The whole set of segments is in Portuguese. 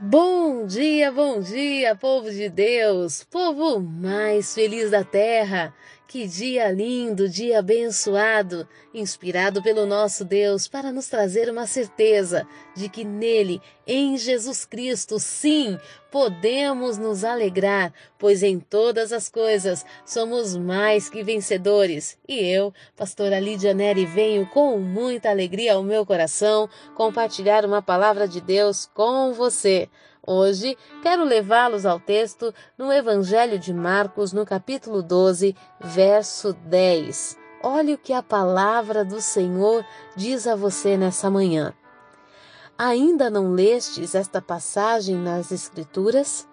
Bom dia, bom dia, povo de Deus, povo mais feliz da terra. Que dia lindo, dia abençoado, inspirado pelo nosso Deus para nos trazer uma certeza de que nele, em Jesus Cristo, sim, podemos nos alegrar, pois em todas as coisas somos mais que vencedores. E eu, pastora Lídia Neri, venho com muita alegria ao meu coração compartilhar uma palavra de Deus com você. Hoje quero levá-los ao texto no Evangelho de Marcos, no capítulo 12, verso 10. Olhe o que a palavra do Senhor diz a você nessa manhã. Ainda não lestes esta passagem nas Escrituras?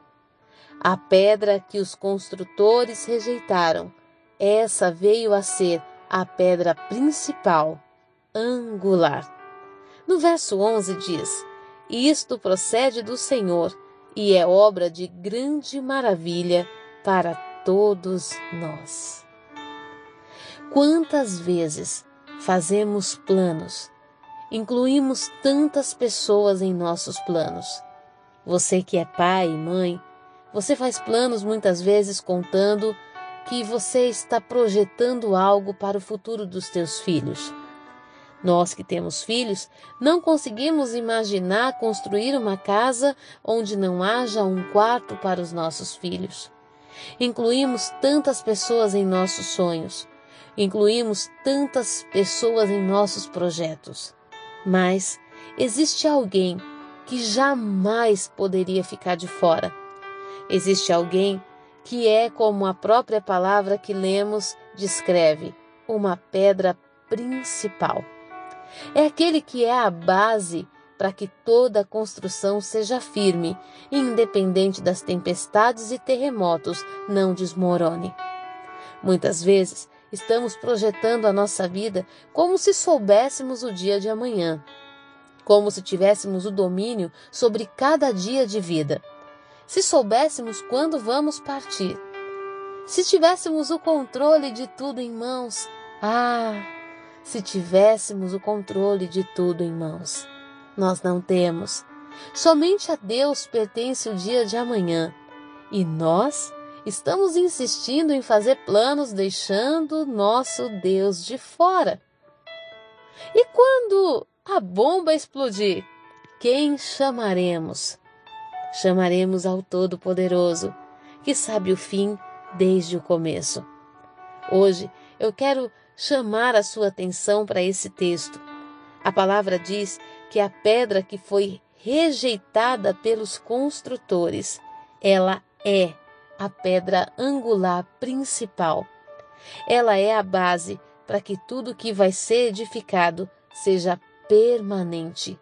A pedra que os construtores rejeitaram, essa veio a ser a pedra principal, angular. No verso 11 diz: isto procede do Senhor e é obra de grande maravilha para todos nós. Quantas vezes fazemos planos, incluímos tantas pessoas em nossos planos. Você que é pai e mãe, você faz planos muitas vezes contando que você está projetando algo para o futuro dos teus filhos. Nós que temos filhos não conseguimos imaginar construir uma casa onde não haja um quarto para os nossos filhos. Incluímos tantas pessoas em nossos sonhos, incluímos tantas pessoas em nossos projetos. Mas existe alguém que jamais poderia ficar de fora. Existe alguém que é, como a própria palavra que lemos descreve, uma pedra principal. É aquele que é a base para que toda a construção seja firme, independente das tempestades e terremotos, não desmorone. Muitas vezes estamos projetando a nossa vida como se soubéssemos o dia de amanhã, como se tivéssemos o domínio sobre cada dia de vida, se soubéssemos quando vamos partir, se tivéssemos o controle de tudo em mãos. Ah! Se tivéssemos o controle de tudo em mãos. Nós não temos. Somente a Deus pertence o dia de amanhã. E nós estamos insistindo em fazer planos deixando nosso Deus de fora. E quando a bomba explodir, quem chamaremos? Chamaremos ao Todo-Poderoso, que sabe o fim desde o começo. Hoje eu quero chamar a sua atenção para esse texto. A palavra diz que a pedra que foi rejeitada pelos construtores, ela é a pedra angular principal. Ela é a base para que tudo que vai ser edificado seja permanente.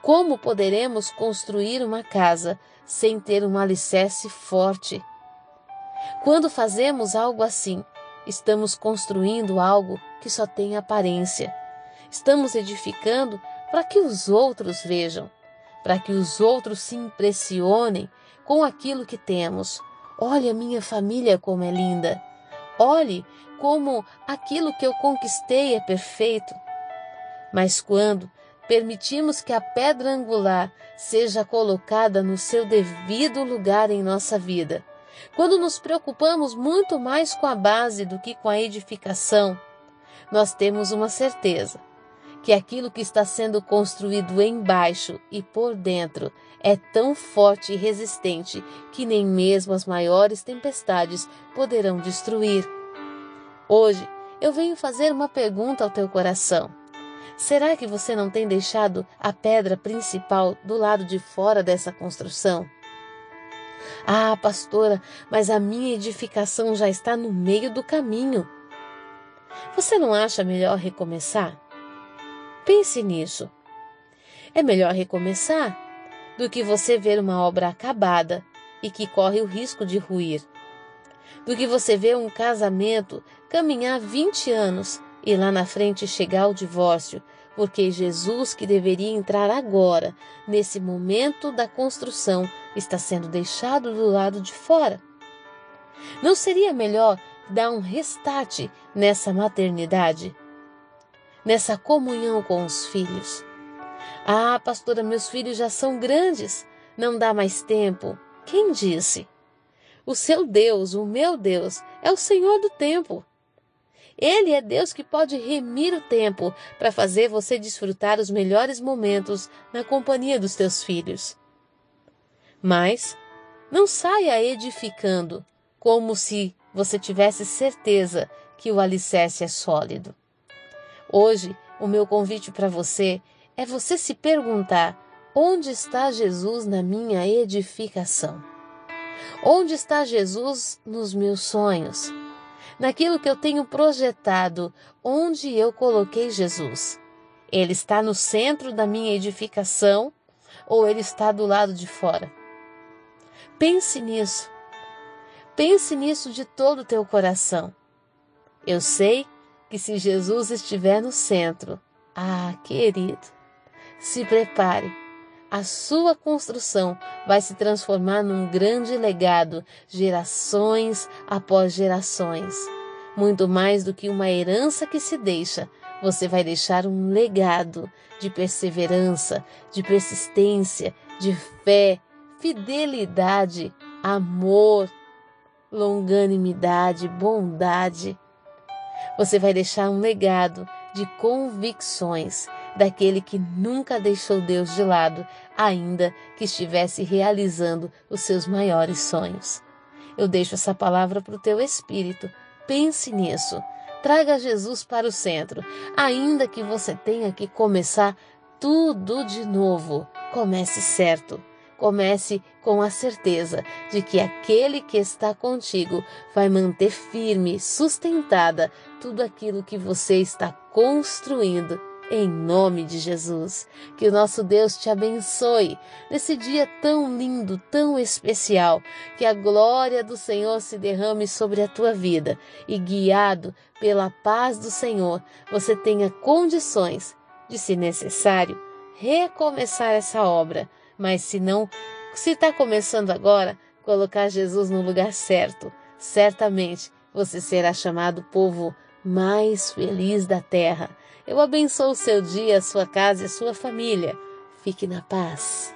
Como poderemos construir uma casa sem ter um alicerce forte? Quando fazemos algo assim, Estamos construindo algo que só tem aparência. Estamos edificando para que os outros vejam, para que os outros se impressionem com aquilo que temos. Olha minha família como é linda. Olhe como aquilo que eu conquistei é perfeito. Mas quando permitimos que a pedra angular seja colocada no seu devido lugar em nossa vida, quando nos preocupamos muito mais com a base do que com a edificação, nós temos uma certeza que aquilo que está sendo construído embaixo e por dentro é tão forte e resistente que nem mesmo as maiores tempestades poderão destruir. Hoje eu venho fazer uma pergunta ao teu coração. Será que você não tem deixado a pedra principal do lado de fora dessa construção? Ah, pastora, mas a minha edificação já está no meio do caminho. Você não acha melhor recomeçar? Pense nisso. É melhor recomeçar do que você ver uma obra acabada e que corre o risco de ruir. Do que você ver um casamento caminhar 20 anos e lá na frente chegar ao divórcio, porque Jesus, que deveria entrar agora, nesse momento da construção, está sendo deixado do lado de fora. Não seria melhor dar um restart nessa maternidade? Nessa comunhão com os filhos? Ah, pastora, meus filhos já são grandes. Não dá mais tempo. Quem disse? O seu Deus, o meu Deus, é o Senhor do tempo. Ele é Deus que pode remir o tempo para fazer você desfrutar os melhores momentos na companhia dos teus filhos. Mas não saia edificando como se você tivesse certeza que o alicerce é sólido. Hoje, o meu convite para você é você se perguntar: onde está Jesus na minha edificação? Onde está Jesus nos meus sonhos? Naquilo que eu tenho projetado, onde eu coloquei Jesus? Ele está no centro da minha edificação ou ele está do lado de fora? Pense nisso. Pense nisso de todo o teu coração. Eu sei que se Jesus estiver no centro, ah, querido, se prepare. A sua construção vai se transformar num grande legado, gerações após gerações. Muito mais do que uma herança que se deixa, você vai deixar um legado de perseverança, de persistência, de fé, fidelidade, amor, longanimidade, bondade. Você vai deixar um legado de convicções daquele que nunca deixou Deus de lado, ainda que estivesse realizando os seus maiores sonhos. Eu deixo essa palavra para o teu espírito. Pense nisso. Traga Jesus para o centro, ainda que você tenha que começar tudo de novo. Comece certo. Comece com a certeza de que aquele que está contigo vai manter firme, sustentada tudo aquilo que você está construindo. Em nome de Jesus, que o nosso Deus te abençoe nesse dia tão lindo, tão especial, que a glória do Senhor se derrame sobre a tua vida e, guiado pela paz do Senhor, você tenha condições de, se necessário, recomeçar essa obra mas se não, se está começando agora, colocar Jesus no lugar certo, certamente você será chamado povo mais feliz da terra. Eu abençoo o seu dia, a sua casa e a sua família. Fique na paz.